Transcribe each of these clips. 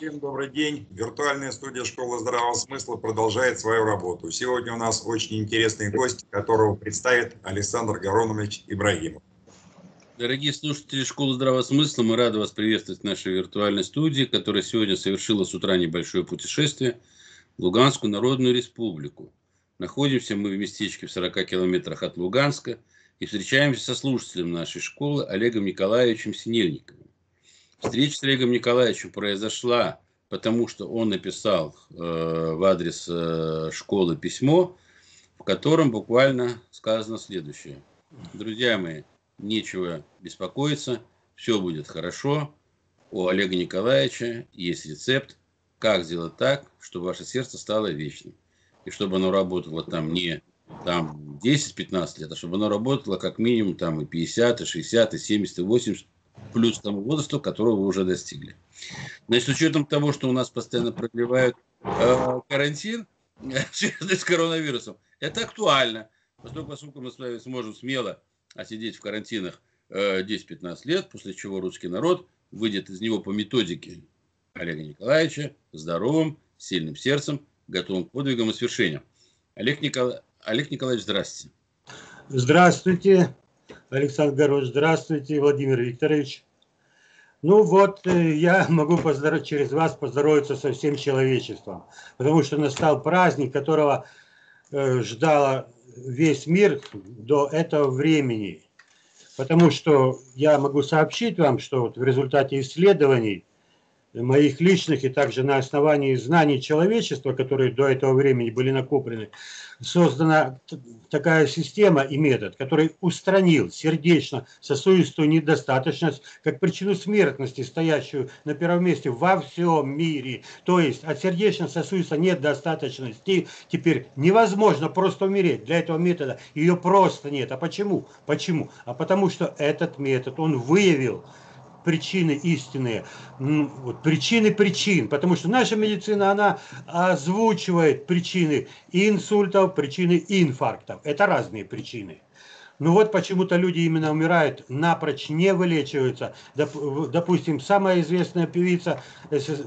Всем добрый день. Виртуальная студия Школы здравого смысла продолжает свою работу. Сегодня у нас очень интересный гость, которого представит Александр Гаронович Ибрагимов. Дорогие слушатели Школы здравого смысла, мы рады вас приветствовать в нашей виртуальной студии, которая сегодня совершила с утра небольшое путешествие в Луганскую Народную Республику. Находимся мы в местечке в 40 километрах от Луганска и встречаемся со слушателем нашей школы Олегом Николаевичем Синельниковым. Встреча с Олегом Николаевичем произошла, потому что он написал э, в адрес э, школы письмо, в котором буквально сказано следующее. Друзья мои, нечего беспокоиться, все будет хорошо. У Олега Николаевича есть рецепт, как сделать так, чтобы ваше сердце стало вечным. И чтобы оно работало там не там 10-15 лет, а чтобы оно работало как минимум там и 50, и 60, и 70, и 80, плюс тому возрасту, которого вы уже достигли. Значит, с учетом того, что у нас постоянно продлевают э, карантин, с коронавирусом, это актуально. Поскольку, мы с вами сможем смело отсидеть в карантинах э, 10-15 лет, после чего русский народ выйдет из него по методике Олега Николаевича здоровым, сильным сердцем, готовым к подвигам и свершениям. Олег, Никола... Олег Николаевич, здравствуйте. Здравствуйте. Александр Горович, здравствуйте, Владимир Викторович. Ну вот, э, я могу поздоров... через вас поздороваться со всем человечеством, потому что настал праздник, которого э, ждала весь мир до этого времени. Потому что я могу сообщить вам, что вот в результате исследований моих личных и также на основании знаний человечества, которые до этого времени были накоплены, создана такая система и метод, который устранил сердечно-сосудистую недостаточность как причину смертности, стоящую на первом месте во всем мире. То есть от сердечно-сосудистой недостаточности теперь невозможно просто умереть. Для этого метода ее просто нет. А почему? Почему? А потому что этот метод, он выявил причины истинные, вот, причины причин, потому что наша медицина, она озвучивает причины инсультов, причины инфарктов. Это разные причины. Ну вот почему-то люди именно умирают, напрочь не вылечиваются. Допустим, самая известная певица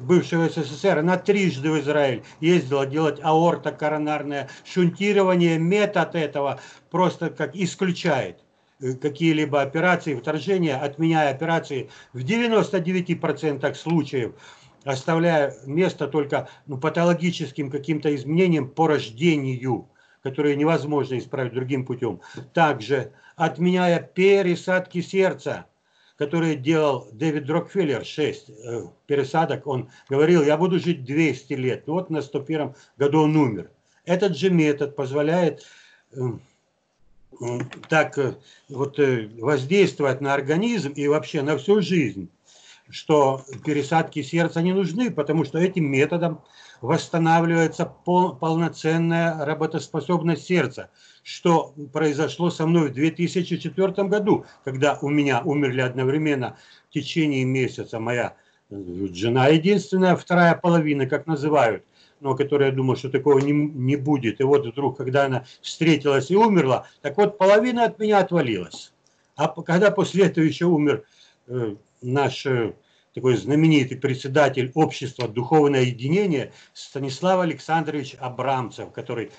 бывшего СССР, она трижды в Израиль ездила делать аортокоронарное шунтирование. Метод этого просто как исключает. Э, какие-либо операции, вторжения, отменяя операции в 99% случаев, оставляя место только ну, патологическим каким-то изменениям по рождению, которые невозможно исправить другим путем. Также отменяя пересадки сердца, которые делал Дэвид Рокфеллер, 6 э, пересадок, он говорил, я буду жить 200 лет. Ну, вот на 101 году он умер. Этот же метод позволяет э, так э, вот э, воздействовать на организм и вообще на всю жизнь, что пересадки сердца не нужны, потому что этим методом восстанавливается пол, полноценная работоспособность сердца, что произошло со мной в 2004 году, когда у меня умерли одновременно в течение месяца моя э, жена единственная, вторая половина, как называют, но которая думала, что такого не, не будет. И вот вдруг, когда она встретилась и умерла, так вот половина от меня отвалилась. А когда после этого еще умер э, наш э, такой знаменитый председатель общества «Духовное единение» Станислав Александрович Абрамцев, который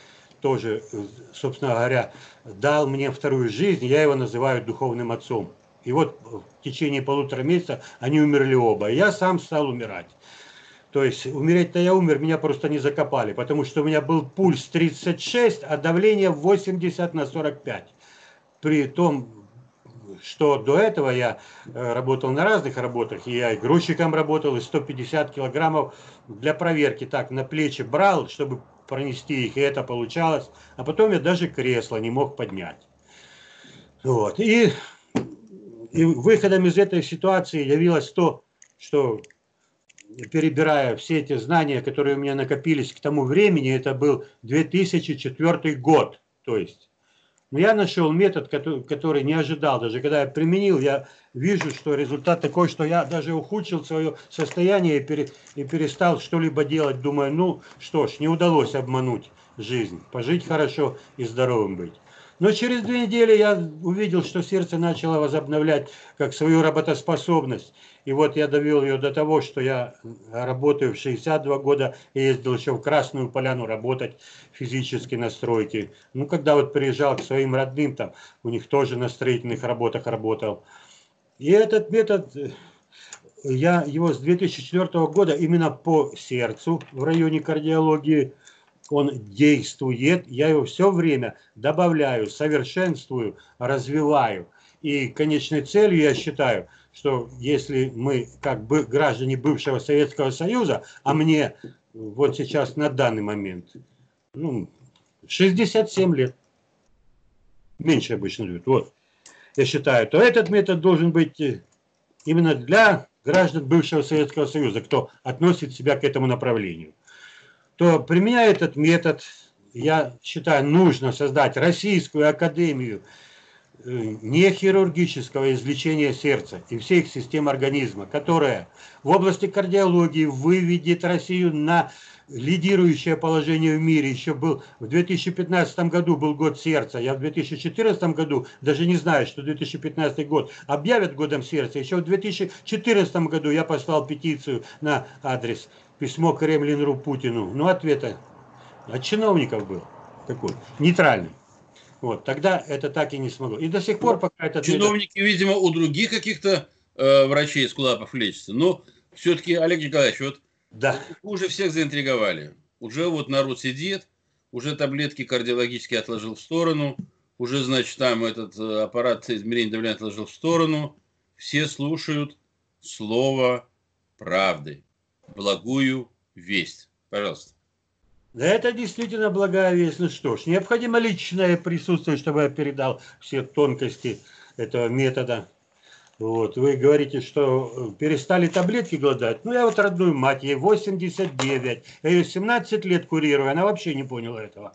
тоже, э, собственно говоря, дал мне вторую жизнь, я его называю духовным отцом. И вот в течение полутора месяца они умерли оба. Я сам стал умирать. То есть умереть-то я умер, меня просто не закопали, потому что у меня был пульс 36, а давление 80 на 45. При том, что до этого я э, работал на разных работах, я и грузчиком работал, и 150 килограммов для проверки так на плечи брал, чтобы пронести их, и это получалось. А потом я даже кресло не мог поднять. Вот. И, и выходом из этой ситуации явилось то, что перебирая все эти знания, которые у меня накопились к тому времени, это был 2004 год, то есть. Но я нашел метод, который, который не ожидал. Даже когда я применил, я вижу, что результат такой, что я даже ухудшил свое состояние и, пере, и перестал что-либо делать. Думаю, ну что ж, не удалось обмануть жизнь. Пожить хорошо и здоровым быть. Но через две недели я увидел, что сердце начало возобновлять как свою работоспособность. И вот я довел ее до того, что я работаю в 62 года, и ездил еще в Красную Поляну работать физически на стройке. Ну, когда вот приезжал к своим родным, там, у них тоже на строительных работах работал. И этот метод, я его с 2004 года именно по сердцу в районе кардиологии, он действует, я его все время добавляю, совершенствую, развиваю. И конечной целью я считаю – что если мы как бы граждане бывшего Советского Союза, а мне вот сейчас на данный момент ну, 67 лет, меньше обычно живет, вот, я считаю, то этот метод должен быть э, именно для граждан бывшего Советского Союза, кто относит себя к этому направлению. То применяя этот метод, я считаю, нужно создать Российскую Академию Э, не хирургического излечения сердца и всех систем организма, которая в области кардиологии выведет Россию на лидирующее положение в мире. Еще был в 2015 году был год сердца. Я в 2014 году даже не знаю, что 2015 год объявят годом сердца. Еще в 2014 году я послал петицию на адрес письмо Кремлинру Путину. Но ответа от чиновников был такой, нейтральный. Вот, тогда это так и не смогло. И до сих пор пока это... Чиновники, видимо, у других каких-то э, врачей из кулапов лечатся. Но все-таки, Олег Николаевич, вот да. уже всех заинтриговали. Уже вот народ сидит, уже таблетки кардиологические отложил в сторону, уже, значит, там этот э, аппарат измерения давления отложил в сторону. Все слушают слово правды, благую весть. Пожалуйста. Да это действительно благая весть. Ну что ж, необходимо личное присутствие, чтобы я передал все тонкости этого метода. Вот, вы говорите, что перестали таблетки голодать. Ну, я вот родную мать, ей 89. Я ее 17 лет курирую, она вообще не поняла этого.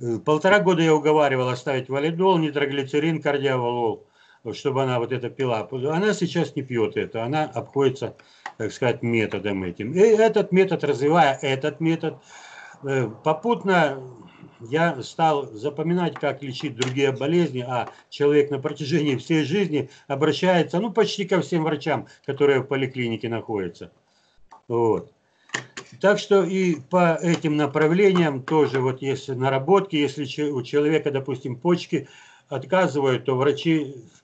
Э, полтора года я уговаривал оставить валидол, нитроглицерин, кардиовалол, чтобы она вот это пила. Она сейчас не пьет это, она обходится, так сказать, методом этим. И этот метод, развивая этот метод, Э, попутно я стал запоминать, как лечить другие болезни, а человек на протяжении всей жизни обращается, ну, почти ко всем врачам, которые в поликлинике находятся. Вот. Так что и по этим направлениям тоже, вот если наработки, если у человека, допустим, почки отказывают, то врачи э,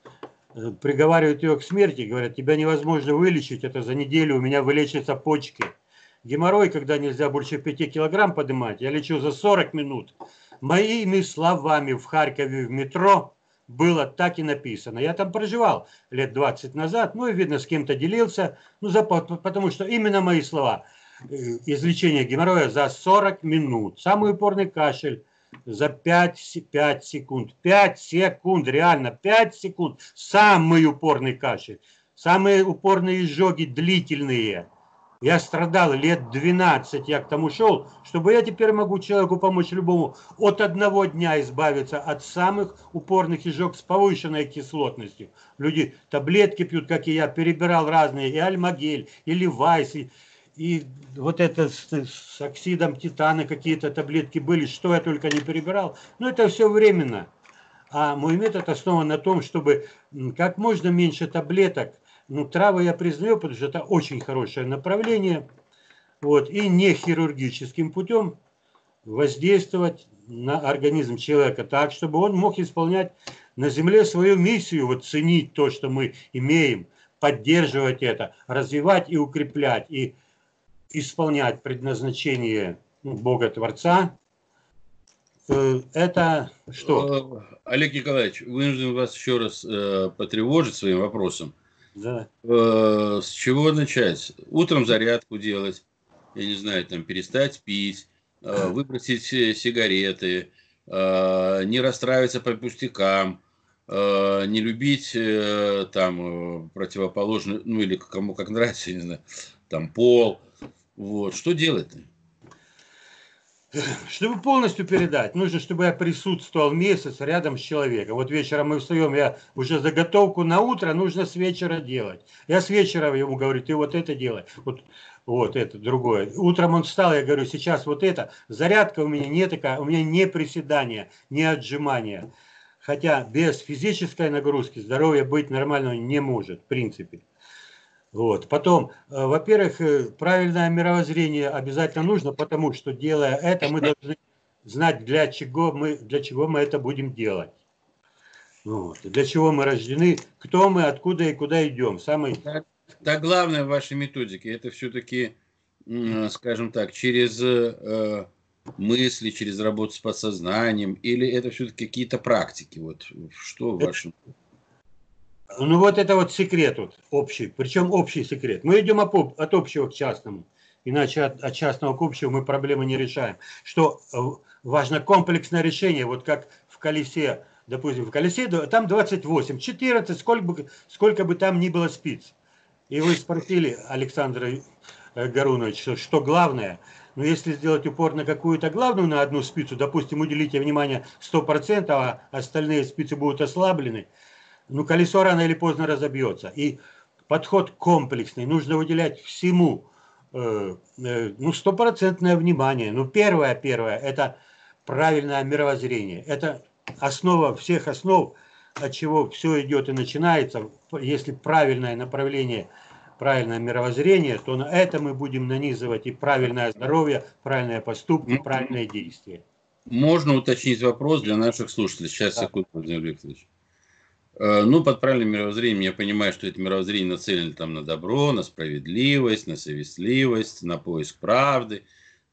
приговаривают ее к смерти, говорят, тебя невозможно вылечить, это за неделю у меня вылечатся почки – Геморрой, когда нельзя больше 5 килограмм поднимать, я лечу за 40 минут. Моими словами в Харькове в метро было так и написано. Я там проживал лет 20 назад, ну и видно, с кем-то делился, ну, за, потому что именно мои слова. Э, излечение геморроя за 40 минут. Самый упорный кашель за 5, 5 секунд. 5 секунд, реально 5 секунд. Самый упорный кашель. Самые упорные изжоги длительные – я страдал лет 12, я к тому шел, чтобы я теперь могу человеку помочь любому от одного дня избавиться от самых упорных изжог с повышенной кислотностью. Люди таблетки пьют, как и я, перебирал разные, и альмагель, и левайс, и, и вот это с, с оксидом титана какие-то таблетки были, что я только не перебирал. Но это все временно. А мой метод основан на том, чтобы как можно меньше таблеток ну, травы я признаю, потому что это очень хорошее направление. Вот, и не хирургическим путем воздействовать на организм человека так, чтобы он мог исполнять на Земле свою миссию, вот ценить то, что мы имеем, поддерживать это, развивать и укреплять, и исполнять предназначение ну, Бога Творца. Э, это что? Э, Олег Николаевич, вынужден вас еще раз э, потревожить своим вопросом. Да. Э, с чего начать? Утром зарядку делать, я не знаю, там перестать пить, э, выбросить сигареты, э, не расстраиваться по пустякам, не любить там противоположный, ну или кому как нравится, я не знаю, там пол. Вот. Что делать-то? Чтобы полностью передать, нужно, чтобы я присутствовал месяц рядом с человеком. Вот вечером мы встаем, я уже заготовку на утро нужно с вечера делать. Я с вечера ему говорю, ты вот это делай. Вот, вот это другое. Утром он встал, я говорю, сейчас вот это. Зарядка у меня не такая, у меня не приседания, не отжимания. хотя без физической нагрузки здоровье быть нормального не может, в принципе. Вот. Потом, э, во-первых, э, правильное мировоззрение обязательно нужно, потому что делая это, мы должны знать, для чего мы, для чего мы это будем делать. Вот. Для чего мы рождены, кто мы, откуда и куда идем. Самый... Так, так главное в вашей методике, это все-таки, скажем так, через э, мысли, через работу с подсознанием, или это все-таки какие-то практики? Вот что в вашем... Ну вот это вот секрет вот, общий, причем общий секрет. Мы идем от общего к частному, иначе от, от частного к общему мы проблемы не решаем. Что э, важно комплексное решение, вот как в колесе, допустим, в колесе там 28, 14, сколько бы, сколько бы там ни было спиц. И вы спросили Александра э, Гарунович, что, главное, но если сделать упор на какую-то главную, на одну спицу, допустим, уделите внимание 100%, а остальные спицы будут ослаблены, ну, колесо рано или поздно разобьется. И подход комплексный, нужно выделять всему, э, э, ну, стопроцентное внимание. Ну, первое, первое, это правильное мировоззрение. Это основа всех основ, от чего все идет и начинается. Если правильное направление, правильное мировоззрение, то на это мы будем нанизывать и правильное здоровье, правильные поступки, правильные действия. Можно уточнить вопрос для наших слушателей. Сейчас, да. секунду, Владимир Викторович. Э, ну, под правильным мировоззрением я понимаю, что это мировоззрение нацелено там на добро, на справедливость, на совестливость, на поиск правды,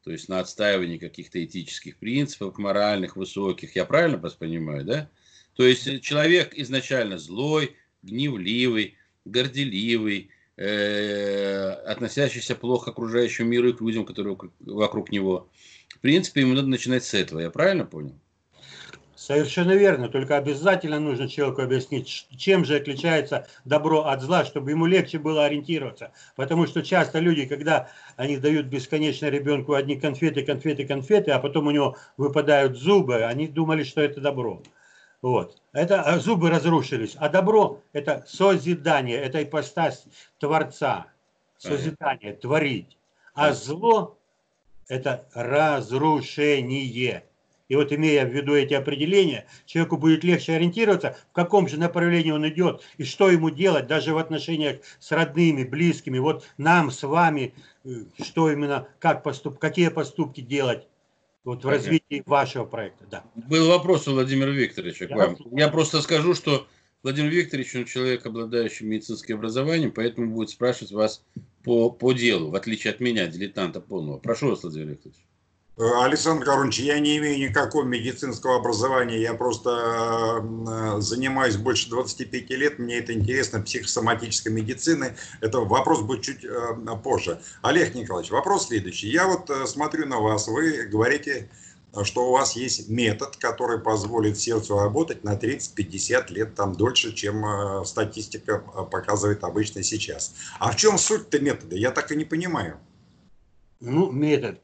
то есть на отстаивание каких-то этических принципов моральных, высоких. Я правильно вас понимаю, да? То есть человек изначально злой, гневливый, горделивый, э, относящийся плохо к окружающему миру и к людям, которые вокруг него. В принципе, ему надо начинать с этого. Я правильно понял? Совершенно верно, только обязательно нужно человеку объяснить, чем же отличается добро от зла, чтобы ему легче было ориентироваться. Потому что часто люди, когда они дают бесконечно ребенку одни конфеты, конфеты, конфеты, а потом у него выпадают зубы, они думали, что это добро. Вот. Это а зубы разрушились. А добро – это созидание, это ипостась Творца. Созидание, творить. А зло – это разрушение. И вот имея в виду эти определения, человеку будет легче ориентироваться, в каком же направлении он идет и что ему делать, даже в отношениях с родными, близкими. Вот нам с вами, э, что именно, как поступ, какие поступки делать вот в Понятно. развитии вашего проекта. Да. Был вопрос у Владимира Викторовича к вам. Я просто скажу, что Владимир Викторович, он человек, обладающий медицинским образованием, поэтому будет спрашивать вас по, по делу, в отличие от меня, дилетанта полного. Прошу вас, Владимир Викторович. Э, Александр Корович, я не имею никакого медицинского образования, я просто э, занимаюсь больше 25 лет, мне это интересно, психосоматической медицины. Это вопрос будет чуть э, позже. Олег Николаевич, вопрос следующий. Я вот смотрю на вас, вы говорите, что у вас есть метод, который позволит сердцу работать на 30-50 лет там дольше, чем статистика показывает обычно сейчас. А в чем суть-то метода? Я так и не понимаю. Ну, метод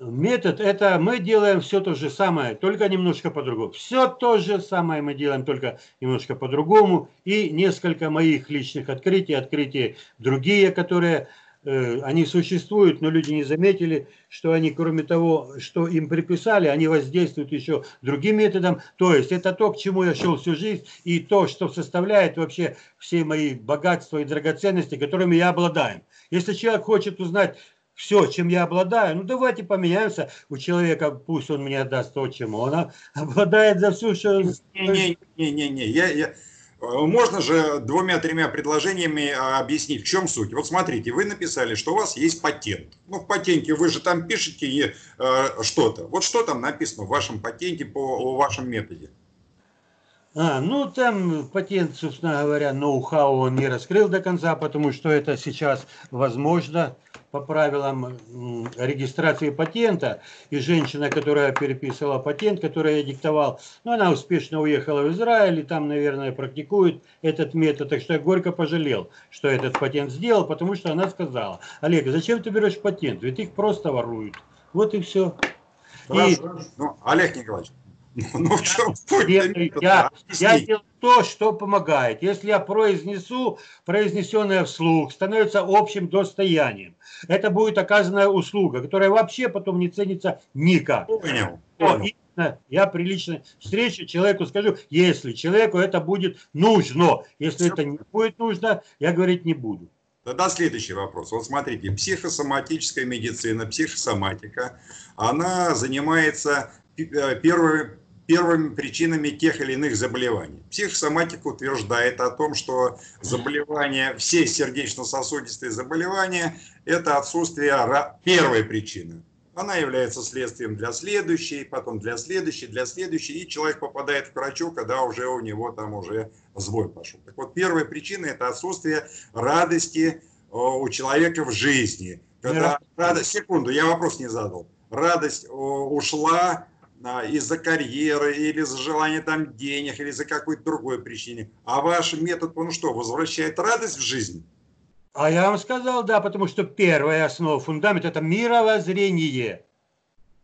Метод – это мы делаем все то же самое, только немножко по-другому. Все то же самое мы делаем, только немножко по-другому. И несколько моих личных открытий, открытия другие, которые э, они существуют, но люди не заметили, что они, кроме того, что им приписали, они воздействуют еще другим методом. То есть это то, к чему я шел всю жизнь, и то, что составляет вообще все мои богатства и драгоценности, которыми я обладаю. Если человек хочет узнать, все, чем я обладаю, ну давайте поменяемся у человека, пусть он мне даст то, чем он обладает за всю, что... Не-не-не, я, я... можно же двумя-тремя предложениями а, объяснить, в чем суть. Вот смотрите, вы написали, что у вас есть патент. Ну, в патенте вы же там пишете э, что-то. Вот что там написано в вашем патенте по о вашем методе? А, ну там патент, собственно говоря, ноу-хау он не раскрыл до конца, потому что это сейчас возможно по правилам регистрации патента, и женщина, которая переписывала патент, который я диктовал, ну, она успешно уехала в Израиль, и там, наверное, практикует этот метод, так что я горько пожалел, что этот патент сделал, потому что она сказала, Олег, зачем ты берешь патент, ведь их просто воруют. Вот и все. Хорошо. И... Ну, Олег Николаевич, ну, в чем суть? Я, я, делаю то, что помогает. Если я произнесу, произнесенное вслух становится общим достоянием. Это будет оказанная услуга, которая вообще потом не ценится никак. Понял. понял. Я прилично встречу человеку скажу, если человеку это будет нужно. Если Все. это не будет нужно, я говорить не буду. Тогда следующий вопрос. Вот смотрите, психосоматическая медицина, психосоматика, она занимается э, первой первыми причинами тех или иных заболеваний. Психосоматика утверждает о том, что заболевания, все сердечно-сосудистые заболевания – это отсутствие первой причины. Она является следствием для следующей, потом для следующей, для следующей, и человек попадает к врачу, когда уже у него там уже сбой пошел. Так вот, первая причина – это отсутствие радости у человека в жизни. Когда радость, секунду, я вопрос не задал. Радость ушла из-за карьеры или из-за желания там денег или из-за какой-то другой причине. А ваш метод, он что, возвращает радость в жизнь? А я вам сказал, да, потому что первая основа, фундамент – это мировоззрение.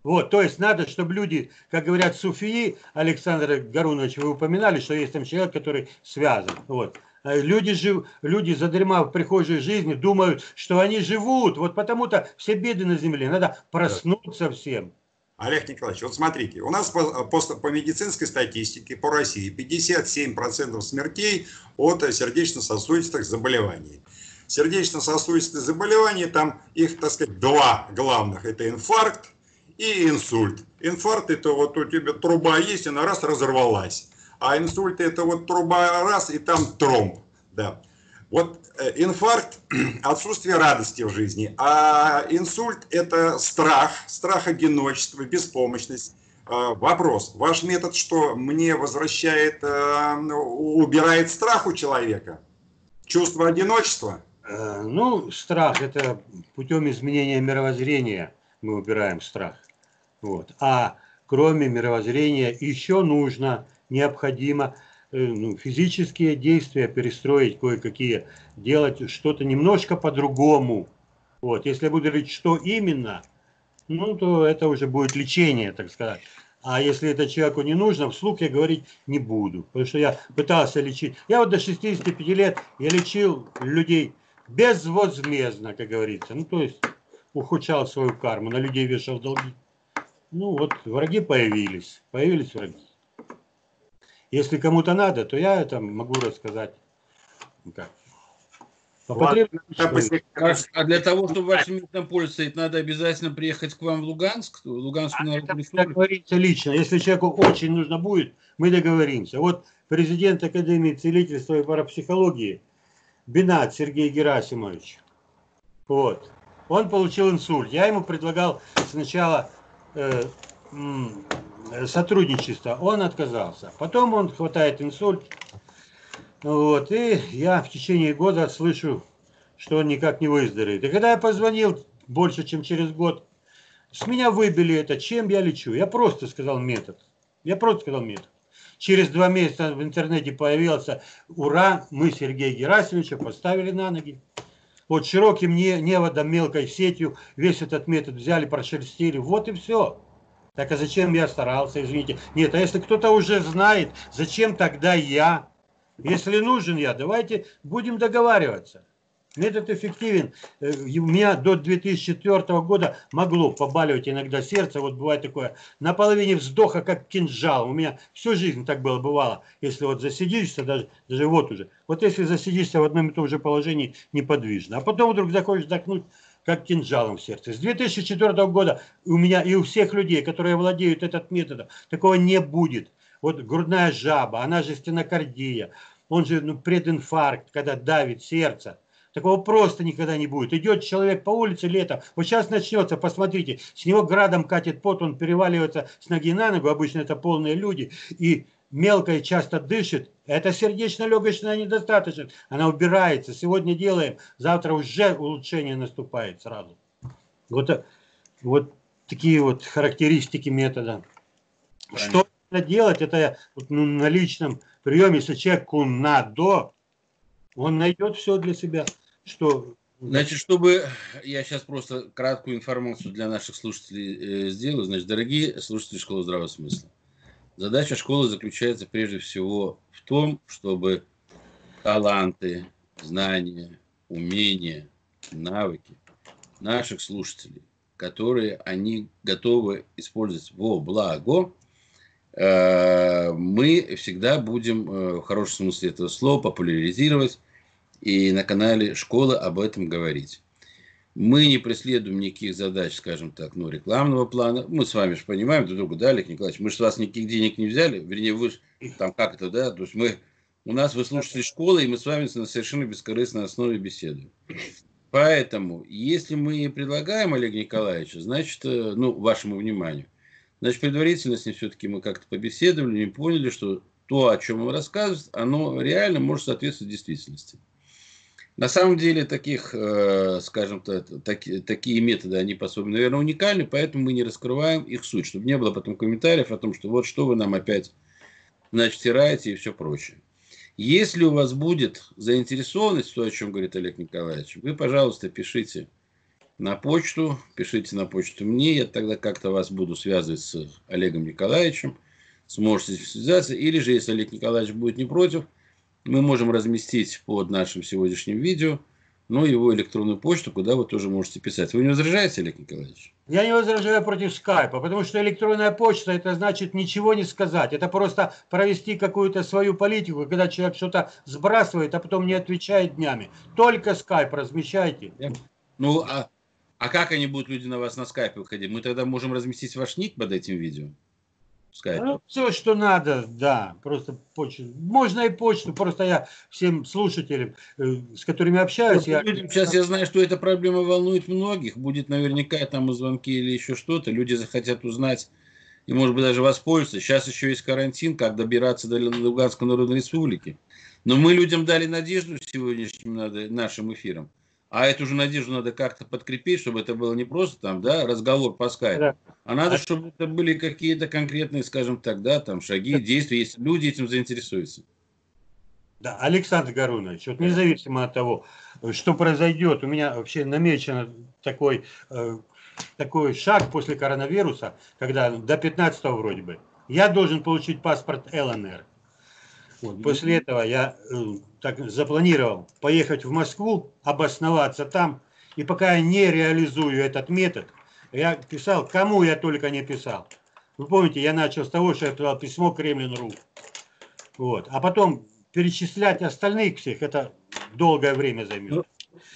Вот, то есть надо, чтобы люди, как говорят суфии, Александр Гарунович, вы упоминали, что есть там человек, который связан. Вот. А люди, жив, люди задремав в прихожей жизни, думают, что они живут. Вот потому-то все беды на земле. Надо проснуться всем. Олег Николаевич, вот смотрите, у нас по, по, по медицинской статистике по России 57% смертей от сердечно-сосудистых заболеваний. Сердечно-сосудистые заболевания, там их, так сказать, два главных. Это инфаркт и инсульт. Инфаркт это вот у тебя труба есть, она раз разорвалась. А инсульт это вот труба раз и там тромб. Да. Вот э, инфаркт – отсутствие радости в жизни, а инсульт – это страх, страх одиночества, беспомощность. Э, вопрос. Ваш метод что, мне возвращает, э, убирает страх у человека? Чувство одиночества? Ну, страх – это путем изменения мировоззрения мы убираем страх. Вот. А кроме мировоззрения еще нужно, необходимо – Э, ну, физические действия перестроить кое-какие, делать что-то немножко по-другому. Вот. Если я буду говорить, что именно, ну, то это уже будет лечение, так сказать. А если это человеку не нужно, вслух я говорить не буду. Потому что я пытался лечить. Я вот до 65 лет я лечил людей безвозмездно, как говорится. Ну, то есть ухудшал свою карму, на людей вешал долги. Ну, вот враги появились. Появились враги. Если кому-то надо, то я это могу рассказать. Ну как. А для того, чтобы вашим методом пользоваться, надо обязательно приехать к вам в Луганск, в Луганскую а народную республику? договориться лично. Если человеку очень нужно будет, мы договоримся. Вот президент Академии целительства и парапсихологии Бинат Сергей Герасимович. Вот. Он получил инсульт. Я ему предлагал сначала э, сотрудничества, он отказался. Потом он хватает инсульт, вот, и я в течение года слышу, что он никак не выздоровеет. И когда я позвонил больше, чем через год, с меня выбили это, чем я лечу. Я просто сказал метод. Я просто сказал метод. Через два месяца в интернете появился «Ура!» Мы Сергея Герасимовича поставили на ноги. Вот широким неводом, мелкой сетью весь этот метод взяли, прошерстили. Вот и все. Так а зачем я старался, извините? Нет, а если кто-то уже знает, зачем тогда я? Если нужен я, давайте будем договариваться. Метод эффективен. Э, у меня до 2004 года могло побаливать иногда сердце, вот бывает такое, на половине вздоха, как кинжал. У меня всю жизнь так было, бывало. Если вот засидишься, даже, даже вот уже. Вот если засидишься в одном и том же положении, неподвижно. А потом вдруг захочешь вдохнуть, как кинжалом в сердце. С 2004 года у меня и у всех людей, которые владеют этот методом, такого не будет. Вот грудная жаба, она же стенокардия, он же ну, прединфаркт, когда давит сердце. Такого просто никогда не будет. Идет человек по улице летом, вот сейчас начнется, посмотрите, с него градом катит пот, он переваливается с ноги на ногу, обычно это полные люди, и мелко и часто дышит, это сердечно-легочная недостаточность. Она убирается. Сегодня делаем, завтра уже улучшение наступает сразу. Вот, вот такие вот характеристики метода. Правильно. Что надо делать, это вот, ну, на личном приеме, если человеку надо, он найдет все для себя. Что Значит, чтобы я сейчас просто краткую информацию для наших слушателей э, сделаю, значит, дорогие слушатели школы здравого смысла. Задача школы заключается прежде всего в том, чтобы таланты, знания, умения, навыки наших слушателей, которые они готовы использовать во благо, э, мы всегда будем, э, в хорошем смысле этого слова, популяризировать и на канале школы об этом говорить. Мы не преследуем никаких задач, скажем так, ну, рекламного плана. Мы с вами же понимаем друг друга, да, Олег Николаевич? Мы же с вас никаких денег не взяли, вернее, вы там как это, да? То есть мы, у нас вы слушатели школы, и мы с вами на совершенно бескорыстной основе беседуем. Поэтому, если мы предлагаем Олег Николаевича, значит, э, ну, вашему вниманию, значит, предварительно с ним все-таки мы как-то побеседовали и поняли, что то, о чем он рассказывает, оно реально может соответствовать действительности. На самом деле таких, э, скажем так, такие методы, они по-своему, наверное, уникальны, поэтому мы не раскрываем их суть, чтобы не было потом комментариев о том, что вот что вы нам опять, значит, стираете и все прочее. Если у вас будет заинтересованность, то, о чем говорит Олег Николаевич, вы, пожалуйста, пишите на почту, пишите на почту мне, я тогда как-то вас буду связывать с Олегом Николаевичем, сможете связаться, или же, если Олег Николаевич будет не против, мы можем разместить под нашим сегодняшним видео – но его электронную почту, куда вы тоже можете писать. Вы не возражаете, Олег Николаевич? Я не возражаю против скайпа, потому что электронная почта, это значит ничего не сказать. Это просто провести какую-то свою политику, когда человек что-то сбрасывает, а потом не отвечает днями. Только скайп размещайте. Ну, а, а как они будут, люди, на вас на скайпе выходить? Мы тогда можем разместить ваш ник под этим видео? Сказать. Ну, все, что надо, да, просто почту. Можно и почту, просто я всем слушателям, э, с которыми общаюсь. я... Людям, сейчас я знаю, что эта проблема волнует многих, будет наверняка там звонки или еще что-то, люди захотят узнать и, может быть, даже воспользоваться. Сейчас еще есть карантин, как добираться до Луганской Народной Республики. Но мы людям дали надежду сегодняшним нашим эфиром. А эту же надежду надо как-то подкрепить, чтобы это было не просто там, да, разговор по скайпу, да. а надо, чтобы это были какие-то конкретные, скажем так, да, там шаги, действия, если люди этим заинтересуются. Да, Александр Гарунович, вот независимо от того, что произойдет, у меня вообще намечен такой, э, такой шаг после коронавируса, когда до 15 вроде бы, я должен получить паспорт ЛНР. Вот, после этого я э, так запланировал поехать в Москву, обосноваться там. И пока я не реализую этот метод, я писал, кому я только не писал. Вы помните, я начал с того, что я писал письмо Kremlin.ru. Вот. А потом перечислять остальных всех, это долгое время займет. Ну,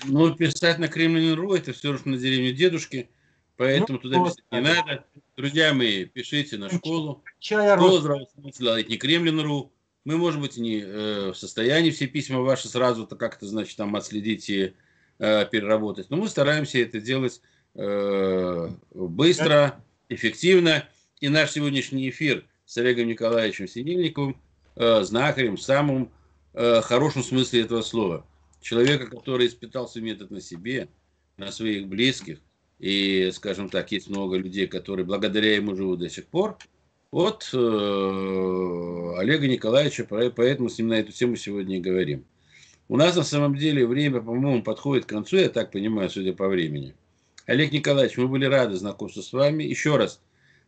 ну писать на Kremlin.ru, это все равно на деревню дедушки, поэтому ну, туда писать не надо. Друзья мои, пишите на школу. Чая Школа здравого смысла, не Кремлин.ру. Мы, может быть, не э, в состоянии все письма ваши сразу-то как-то, значит, там отследить и э, переработать. Но мы стараемся это делать э, быстро, эффективно. И наш сегодняшний эфир с Олегом Николаевичем Синельниковым, э, знахарем, в самом э, хорошем смысле этого слова. Человека, который испытал свой метод на себе, на своих близких. И, скажем так, есть много людей, которые благодаря ему живут до сих пор от э, Олега Николаевича, поэтому с ним на эту тему сегодня и говорим. У нас на самом деле время, по-моему, подходит к концу, я так понимаю, судя по времени. Олег Николаевич, мы были рады знакомству с вами. Еще раз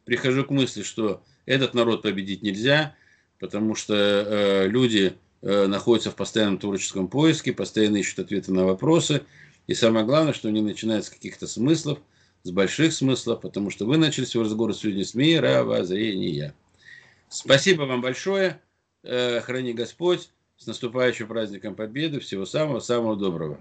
прихожу к мысли, что этот народ победить нельзя, потому что э, люди э, находятся в постоянном творческом поиске, постоянно ищут ответы на вопросы. И самое главное, что они начинают с каких-то смыслов, с больших смыслов, потому что вы начали свой разговор сегодня с мировоззрения. Спасибо вам большое. Э, храни Господь. С наступающим праздником Победы. Всего самого-самого доброго.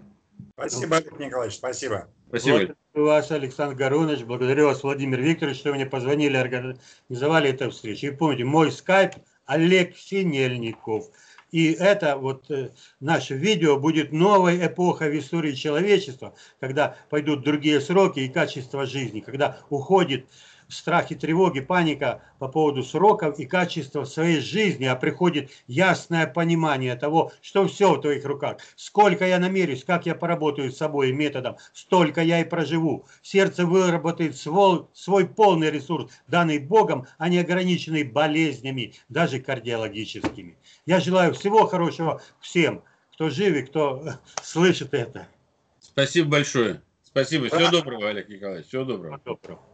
Спасибо, Олег Николаевич, спасибо. Спасибо. Благодарю вас, Александр Гарунович, благодарю вас, Владимир Викторович, что вы мне позвонили, организовали эту встречу. И помните, мой скайп Олег Синельников. И это вот э, наше видео будет новой эпохой в истории человечества, когда пойдут другие сроки и качество жизни, когда уходит страх и тревоги, паника по поводу сроков и качества своей жизни, а приходит ясное понимание того, что все в твоих руках. Сколько я намерюсь, как я поработаю с собой и методом, столько я и проживу. Сердце выработает свой, свой полный ресурс, данный Богом, а не ограниченный болезнями, даже кардиологическими. Я желаю всего хорошего всем, кто жив и кто слышит это. Спасибо большое. Спасибо. Всего доброго, Олег Николаевич. Всего доброго. Всего доброго.